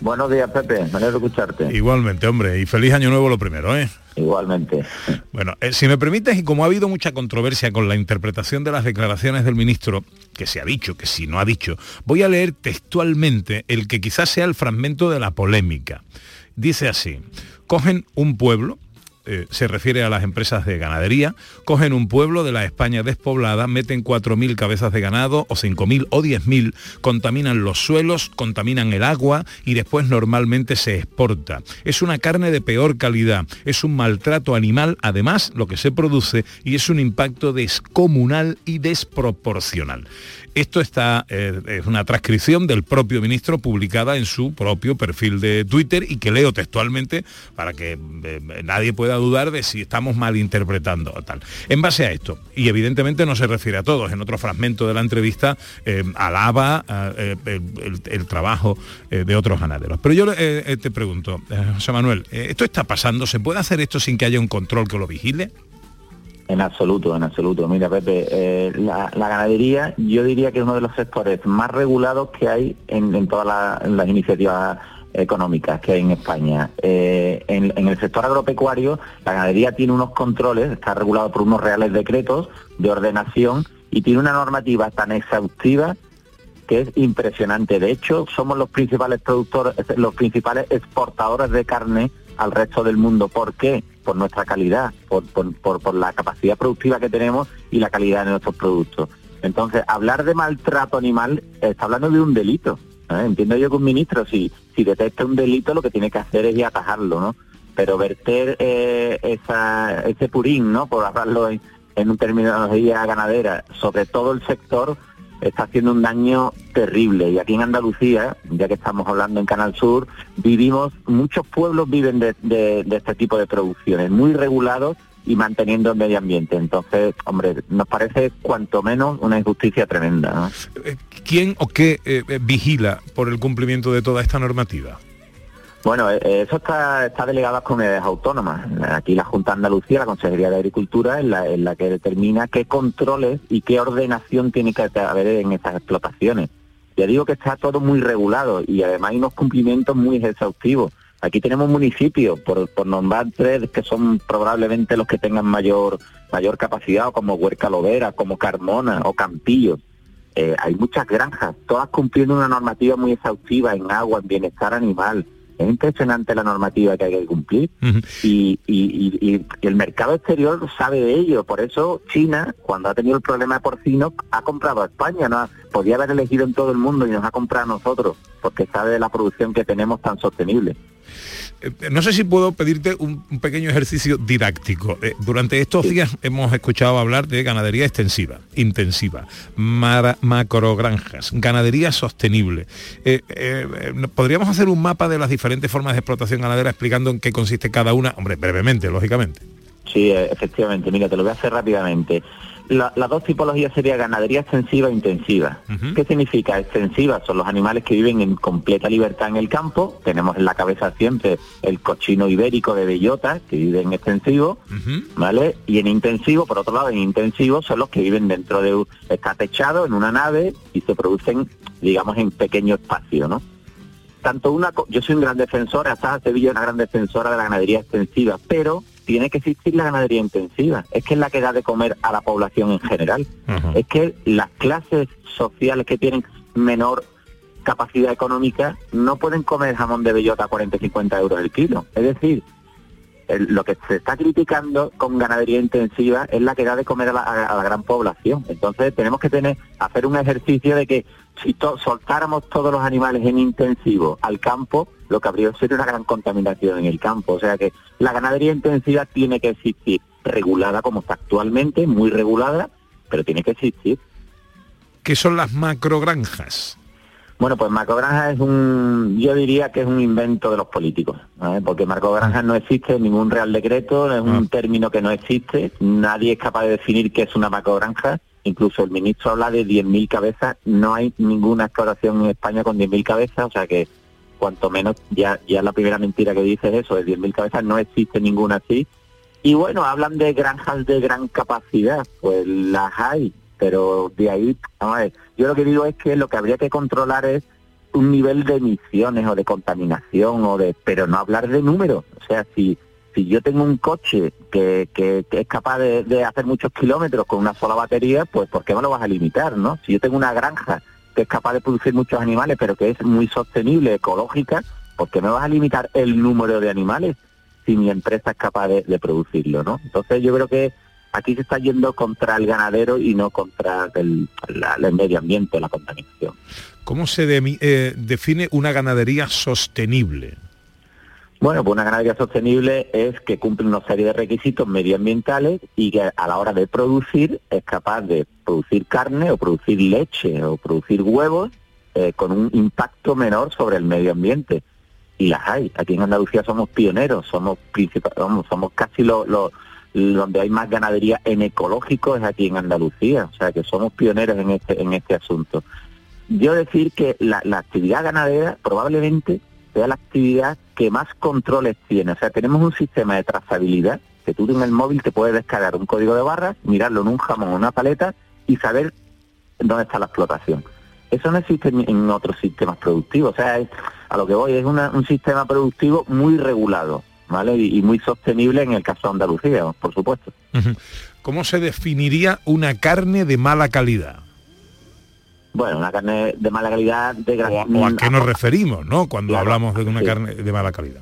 Buenos días, Pepe. Me alegro escucharte. Igualmente, hombre, y feliz año nuevo lo primero, ¿eh? Igualmente. Bueno, eh, si me permites, y como ha habido mucha controversia con la interpretación de las declaraciones del ministro, que se ha dicho, que si no ha dicho, voy a leer textualmente el que quizás sea el fragmento de la polémica. Dice así, cogen un pueblo, eh, se refiere a las empresas de ganadería, cogen un pueblo de la España despoblada, meten 4.000 cabezas de ganado o 5.000 o 10.000, contaminan los suelos, contaminan el agua y después normalmente se exporta. Es una carne de peor calidad, es un maltrato animal, además lo que se produce y es un impacto descomunal y desproporcional. Esto está, eh, es una transcripción del propio ministro publicada en su propio perfil de Twitter y que leo textualmente para que eh, nadie pueda dudar de si estamos malinterpretando o tal. En base a esto, y evidentemente no se refiere a todos, en otro fragmento de la entrevista eh, alaba el, el trabajo de otros ganaderos. Pero yo te pregunto, José Manuel, ¿esto está pasando? ¿Se puede hacer esto sin que haya un control que lo vigile? En absoluto, en absoluto. Mira, Pepe, eh, la, ganadería yo diría que es uno de los sectores más regulados que hay en, todas las iniciativas económicas que hay en España. Eh, en, en el sector agropecuario, la ganadería tiene unos controles, está regulado por unos reales decretos de ordenación y tiene una normativa tan exhaustiva que es impresionante. De hecho, somos los principales productores, los principales exportadores de carne al resto del mundo. ¿Por qué? Por nuestra calidad, por, por- por- por la capacidad productiva que tenemos y la calidad de nuestros productos. Entonces, hablar de maltrato animal está hablando de un delito. ¿eh? Entiendo yo que un ministro, si, si detecta un delito, lo que tiene que hacer es ir a atajarlo, ¿no? Pero verter eh, esa, ese purín, ¿no? Por hablarlo en, en un terminología ganadera, sobre todo el sector, está haciendo un daño terrible. Y aquí en Andalucía, ya que estamos hablando en Canal Sur, vivimos, muchos pueblos viven de, este tipo de producciones, muy regulados y manteniendo el medio ambiente. Entonces, hombre, nos parece cuanto menos una injusticia tremenda. ¿no? ¿Quién o qué eh, eh, vigila por el cumplimiento de toda esta normativa? Bueno, eh, eh, eso está, está delegado a comunidades autónomas. Aquí la Junta de Andalucía, la Consejería de Agricultura, es la, la que determina qué controles y qué ordenación tiene que haber en estas explotaciones. Ya digo que está todo muy regulado y además hay unos cumplimientos muy exhaustivos. Aquí tenemos municipios, por, por nombrar tres, que son probablemente los que tengan mayor mayor capacidad, como Huerca Lovera, como Carmona o Campillo. Eh, hay muchas granjas, todas cumpliendo una normativa muy exhaustiva en agua, en bienestar animal. Es impresionante la normativa que hay que cumplir y, y- y- y el mercado exterior sabe de ello. Por eso China, cuando ha tenido el problema de porcino, ha comprado a España. ¿no? Podía haber elegido en todo el mundo y nos ha comprado a nosotros, porque sabe de la producción que tenemos tan sostenible. Eh, No sé si puedo pedirte un, un pequeño ejercicio didáctico. Eh, durante estos días hemos escuchado hablar de ganadería extensiva, intensiva, mara- macrogranjas, ganadería sostenible. Eh, ¿Podríamos hacer un mapa de las diferentes formas de explotación ganadera explicando en qué consiste cada una? Hombre, brevemente, lógicamente. Sí, efectivamente. Mira, te lo voy a hacer rápidamente. La- las dos tipologías sería ganadería extensiva e intensiva. ¿Qué significa extensiva? Son los animales que viven en completa libertad en el campo. Tenemos en la cabeza siempre el cochino ibérico de bellota, que vive en extensivo, ¿vale? Y en intensivo, por otro lado, en intensivo son los que viven dentro de un... Está techado en una nave y se producen, digamos, en pequeño espacio, ¿no? tanto una yo soy un gran defensor, hasta Sevilla es una gran defensora de la ganadería extensiva, pero tiene que existir la ganadería intensiva, es que es la que da de comer a la población en general. Es que las clases sociales que tienen menor capacidad económica no pueden comer jamón de bellota a 40 y 50 euros el kilo. Es decir, el- lo que se está criticando con ganadería intensiva es la que da de comer a la, a la gran población. Entonces tenemos que tener hacer un ejercicio de que si to- soltáramos todos los animales en intensivo al campo, lo que habría sería una gran contaminación en el campo. O sea que la ganadería intensiva tiene que existir regulada como está actualmente, muy regulada, pero tiene que existir. ¿Qué son las macrogranjas? Bueno, pues macrogranja es un, yo diría que es un invento de los políticos, porque macrogranja no existe en ningún real decreto, es un término que no existe, nadie es capaz de definir qué es una macrogranja, incluso el ministro habla de 10.000 cabezas, no hay ninguna explotación en España con 10.000 cabezas, o sea que cuanto menos ya, ya la primera mentira que dice es eso, de 10.000 cabezas, no existe ninguna así. Y bueno, hablan de granjas de gran capacidad, pues las hay, pero de ahí, vamos a ver, yo lo que digo es que lo que habría que controlar es un nivel de emisiones o de contaminación o de pero no hablar de números o sea si si yo tengo un coche que, es capaz de, hacer muchos kilómetros con una sola batería pues ¿por qué me lo vas a limitar no si yo tengo una granja que es capaz de producir muchos animales pero que es muy sostenible ecológica ¿por qué me vas a limitar el número de animales si mi empresa es capaz de, producirlo no entonces yo creo que aquí se está yendo contra el ganadero y no contra el, la- medio ambiente, la contaminación. ¿Cómo se eh, define una ganadería sostenible? Bueno, pues una ganadería sostenible es que cumple una serie de requisitos medioambientales y que a la hora de producir es capaz de producir carne o producir leche o producir huevos eh, con un impacto menor sobre el medio ambiente. Y las hay. Aquí en Andalucía somos pioneros, somos vamos, somos casi los lo, donde hay más ganadería en ecológico es aquí en Andalucía, o sea que somos pioneros en este en este asunto. Yo decir que la actividad ganadera probablemente sea la actividad que más controles tiene. O sea, tenemos un sistema de trazabilidad que tú en el móvil te puedes descargar un código de barras, mirarlo en un jamón o una paleta y saber dónde está la explotación. Eso no existe en, otros sistemas productivos. O sea, es- a lo que voy es una- un sistema productivo muy regulado, ¿vale? Y, y muy sostenible en el caso de Andalucía, por supuesto. ¿Cómo se definiría una carne de mala calidad? Bueno, una carne de mala calidad, de ¿O a, o a qué nos referimos, no? Cuando Claro, hablamos de una sí. carne de mala calidad.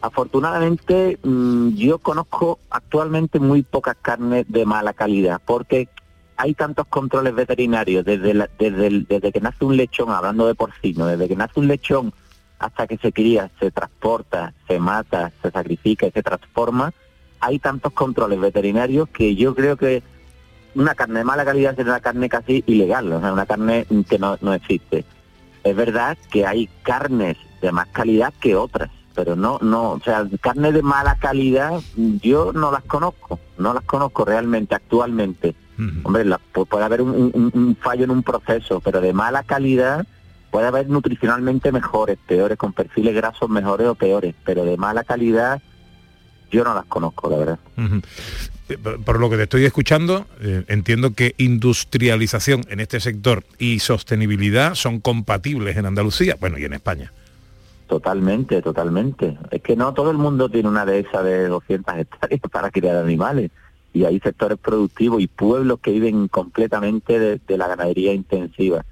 Afortunadamente, mm, yo conozco actualmente muy pocas carnes de mala calidad, porque hay tantos controles veterinarios desde, la- desde, el- desde que nace un lechón, hablando de porcino, desde que nace un lechón hasta que se cría, se transporta, se mata, se sacrifica y se transforma, hay tantos controles veterinarios que yo creo que una carne de mala calidad es una carne casi ilegal, o sea, una carne que no, no existe. Es verdad que hay carnes de más calidad que otras, pero no, no, o sea, carne de mala calidad yo no las conozco, no las conozco realmente actualmente. Hombre, la- pu- puede haber un, un- un fallo en un proceso, pero de mala calidad puede haber nutricionalmente mejores, peores, con perfiles grasos mejores o peores, pero de mala calidad yo no las conozco, la verdad. Por, por lo que te estoy escuchando, eh, entiendo que industrialización en este sector y sostenibilidad son compatibles en Andalucía, bueno, y en España. Totalmente, totalmente. Es que no todo el mundo tiene una dehesa de 200 hectáreas para criar animales. Y hay sectores productivos y pueblos que viven completamente de, de la ganadería intensiva.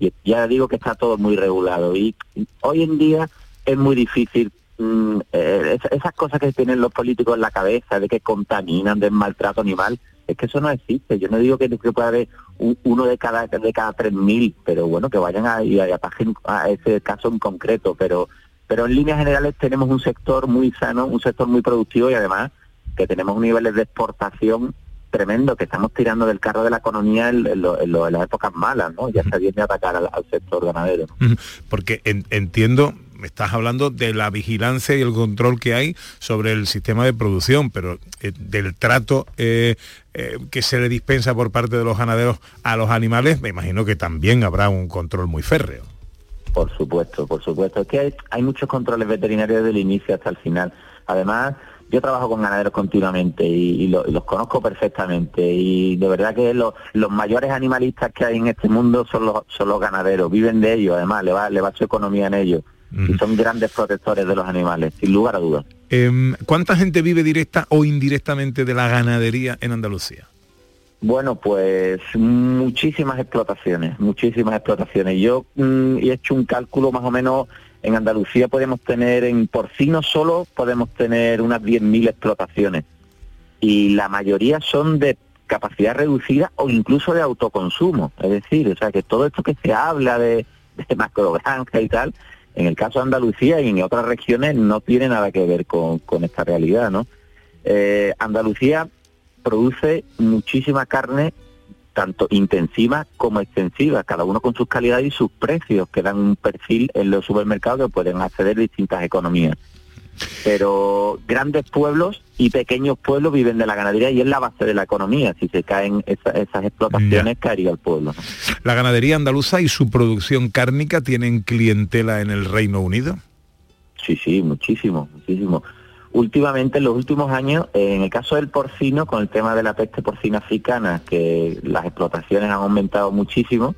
Y ya digo que está todo muy regulado. Y hoy en día es muy difícil mm, eh, es- esas cosas que tienen los políticos en la cabeza de que contaminan del maltrato animal. Es que eso no existe. Yo no digo que, que pueda haber un- uno de cada de cada 3.000, pero bueno, que vayan a, y a, a ese caso en concreto. Pero pero en líneas generales tenemos un sector muy sano, un sector muy productivo y además que tenemos niveles de exportación tremendo, que estamos tirando del carro de la economía en, en lo- en lo- en las épocas malas, ¿no? Ya se viene a atacar al, al sector ganadero. Porque en- entiendo, estás hablando de la vigilancia y el control que hay sobre el sistema de producción, pero eh, del trato eh, eh, que se le dispensa por parte de los ganaderos a los animales, me imagino que también habrá un control muy férreo. Por supuesto, por supuesto. Es que hay, hay muchos controles veterinarios desde el inicio hasta el final. Además, yo trabajo con ganaderos continuamente y los conozco perfectamente. Y de verdad que los, los mayores animalistas que hay en este mundo son los, son los ganaderos. Viven de ellos, además, le va, le va su economía en ellos. Y son grandes protectores de los animales, sin lugar a dudas. Em, ¿Cuánta gente vive directa o indirectamente de la ganadería en Andalucía? Bueno, pues muchísimas explotaciones, muchísimas explotaciones. Yo mm, he hecho un cálculo más o menos, en Andalucía podemos tener, en porcino solo podemos tener unas 10.000 explotaciones. Y la mayoría son de capacidad reducida o incluso de autoconsumo. Es decir, o sea que todo esto que se habla de, de macrogranja y tal, en el caso de Andalucía y en otras regiones no tiene nada que ver con, con esta realidad, ¿no? Eh, Andalucía produce muchísima carne tanto intensivas como extensivas, cada uno con sus calidades y sus precios, que dan un perfil en los supermercados que pueden acceder distintas economías. Pero grandes pueblos y pequeños pueblos viven de la ganadería y es la base de la economía. Si se caen esa- esas explotaciones, caería el pueblo. ¿no? ¿La ganadería andaluza y su producción cárnica tienen clientela en el Reino Unido? Sí, sí, muchísimo, muchísimo. Últimamente, en los últimos años, eh, en el caso del porcino, con el tema de la peste porcina africana, que las explotaciones han aumentado muchísimo,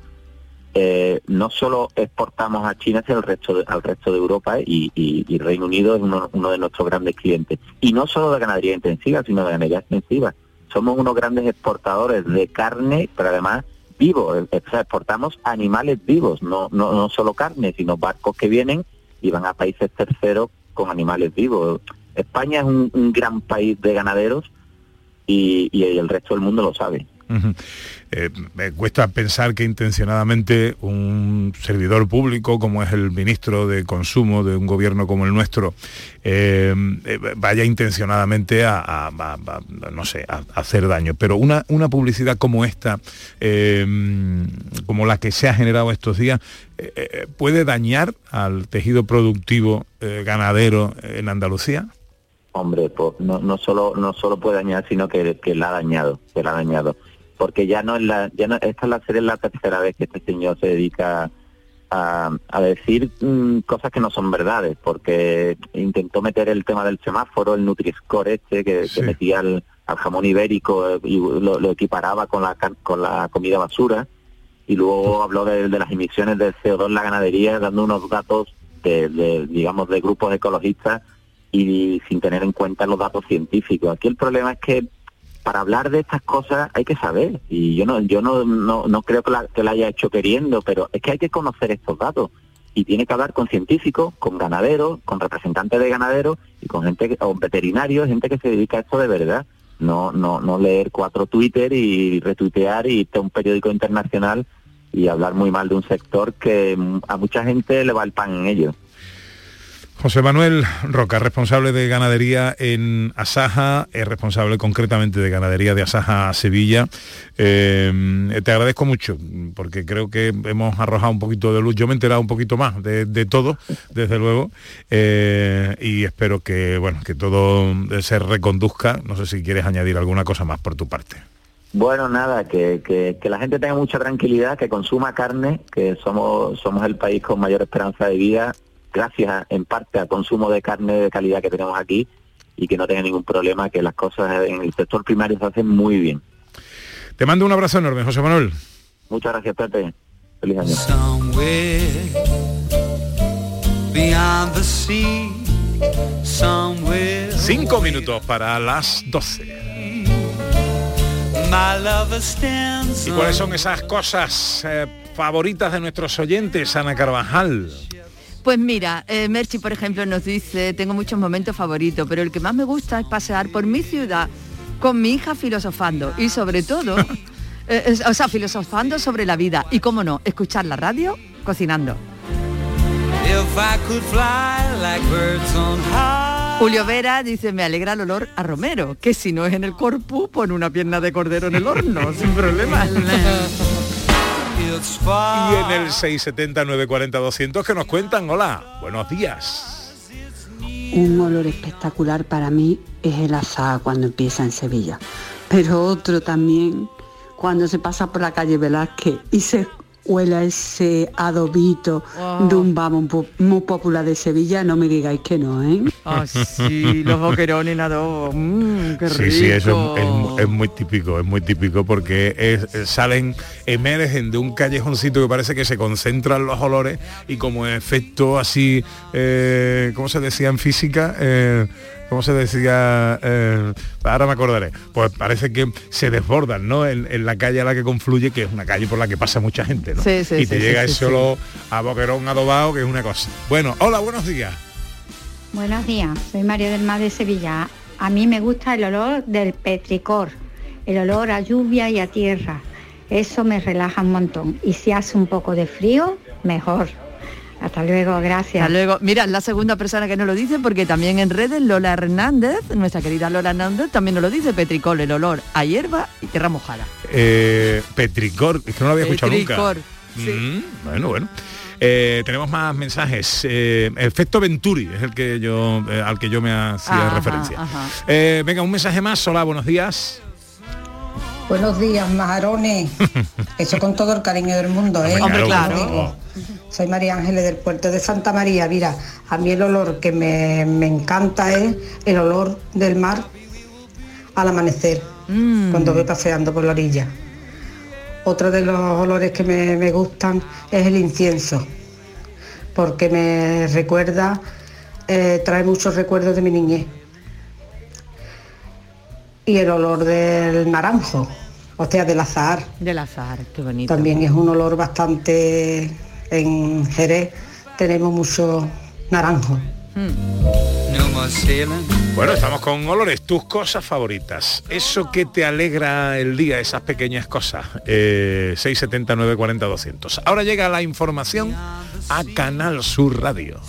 eh, no solo exportamos a China, sino al resto de, al resto de Europa y, Reino Unido es uno, uno de nuestros grandes clientes. Y no solo de ganadería intensiva, sino de ganadería extensiva. Somos unos grandes exportadores de carne, pero además vivos. eh, exportamos animales vivos, no, no, no solo carne, sino barcos que vienen y van a países terceros con animales vivos. España es un, gran país de ganaderos y el resto del mundo lo sabe. Eh, me cuesta pensar que intencionadamente un servidor público como es el ministro de Consumo de un gobierno como el nuestro eh, eh, vaya intencionadamente a, no sé hacer daño. Pero una, una publicidad como esta como la que se ha generado estos días puede dañar al tejido productivo ganadero en Andalucía Hombre, pues no, no solo no solo puede dañar, sino que la ha dañado, que la ha dañado. Porque ya no es la, ya no, esta es la serie la tercera vez que este señor se dedica a, a decir mm, cosas que no son verdades, porque intentó meter el tema del semáforo, el Nutri-Score este, que, que metía al, al jamón ibérico eh, y lo, lo equiparaba con la, con la comida basura, y luego habló de, de las emisiones de CO2 en la ganadería, dando unos datos de, de, digamos, de grupos ecologistas y sin tener en cuenta los datos científicos. Aquí el problema es que para hablar de estas cosas hay que saber y yo no yo no no, no creo que la, haya hecho queriendo, pero es que hay que conocer estos datos y tiene que hablar con científicos, con ganaderos, con representantes de ganaderos y con gente o veterinarios, gente que se dedica a esto de verdad. No no no leer cuatro Twitter y retuitear y irte a un periódico internacional y hablar muy mal de un sector que a mucha gente le va el pan en ello. José Manuel Roca, responsable de ganadería en Asaja, es responsable concretamente de ganadería de Asaja Sevilla. Eh, te agradezco mucho porque creo que hemos arrojado un poquito de luz. Yo me he enterado un poquito más de, de todo, desde luego, eh, y espero que bueno que todo se reconduzca. No sé si quieres añadir alguna cosa más por tu parte. Bueno, nada, que, que, que la gente tenga mucha tranquilidad, que consuma carne, que somos, somos el país con mayor esperanza de vida, gracias en parte al consumo de carne de calidad que tenemos aquí y que no tenga ningún problema, que las cosas en el sector primario se hacen muy bien. Te mando un abrazo enorme, José Manuel. Muchas gracias, Pepe. Feliz año. Cinco minutos para las 12. My lover stands ¿Y cuáles son esas cosas eh, favoritas de nuestros oyentes, Ana Carvajal? Pues mira, eh, Merchi, por ejemplo, nos dice, tengo muchos momentos favoritos, pero el que más me gusta es pasear por mi ciudad con mi hija filosofando y sobre todo, eh, es- o sea, filosofando sobre la vida y, cómo no, escuchar la radio cocinando. Julio Vera dice, me alegra el olor a Romero, que si no es en el corpus, pon una pierna de cordero en el horno, sin problema. Y en el 670-940-200 que nos cuentan, hola, buenos días. Un olor espectacular para mí es el asado cuando empieza en Sevilla. Pero otro también cuando se pasa por la calle Velázquez y se huele a ese adobito de un vamos muy, popular de Sevilla, no me digáis que no, ¿eh? Ah, sí, los boquerones en adobo. Mm, qué rico. Sí, sí, eso es, es mu- es muy típico, es muy típico porque es- es- salen, emergen de un callejoncito que parece que se concentran los olores y como efecto así, eh, ¿cómo se decía en física? Eh, ¿Cómo se decía? Eh, ahora me acordaré. Pues parece que se desbordan, ¿no? En, en la calle a la que confluye, que es una calle por la que pasa mucha gente, ¿no? Sí, sí, y te sí, llega ese sí. olor a boquerón adobado, que es una cosa. Bueno, hola, buenos días. Buenos días, soy María del Mar de Sevilla. A mí me gusta el olor del petricor, el olor a lluvia y a tierra. Eso me relaja un montón. Y si hace un poco de frío, mejor. Hasta luego, gracias. Hasta luego. Mira, la segunda persona que nos lo dice, porque también en redes Lola Hernández, nuestra querida Lola Hernández, también nos lo dice, petricol, el olor a hierba y tierra mojada. Eh, petricor, es que no lo había escuchado Petricor, nunca. Mm, bueno, bueno. Eh, tenemos más mensajes. Eh, Efecto Venturi es el que yo eh, al que yo me hacía Ajá, referencia. ajá. Eh, venga, un mensaje más. Hola, buenos días. Buenos días, majarones. Eso con todo el cariño del mundo, ¿eh? Hombre, claro. Soy María Ángeles del puerto de Santa María. Mira, a mí el olor que me, me encanta es el olor del mar al amanecer, cuando voy paseando por la orilla. Otro de los olores que me, me gustan es el incienso, porque me recuerda, eh, trae muchos recuerdos de mi niñez. Y el olor del naranjo, o sea, del azahar. Del azahar, qué bonito. También es un olor bastante en Jerez tenemos mucho naranjo. Bueno, estamos con olores, tus cosas favoritas. Eso que te alegra el día, esas pequeñas cosas. Eh, 679 40 200. Ahora llega la información a Canal Sur Radio.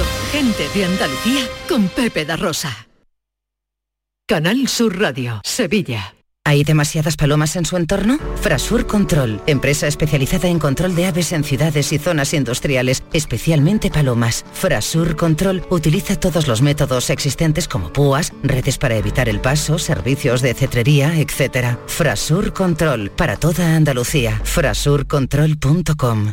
Gente de Andalucía con Pepe da Rosa. Canal Sur Radio, Sevilla. ¿Hay demasiadas palomas en su entorno? Frasur Control, empresa especializada en control de aves en ciudades y zonas industriales, especialmente palomas. Frasur Control utiliza todos los métodos existentes como púas, redes para evitar el paso, servicios de cetrería, etc. Frasur Control, para toda Andalucía. Frasurcontrol.com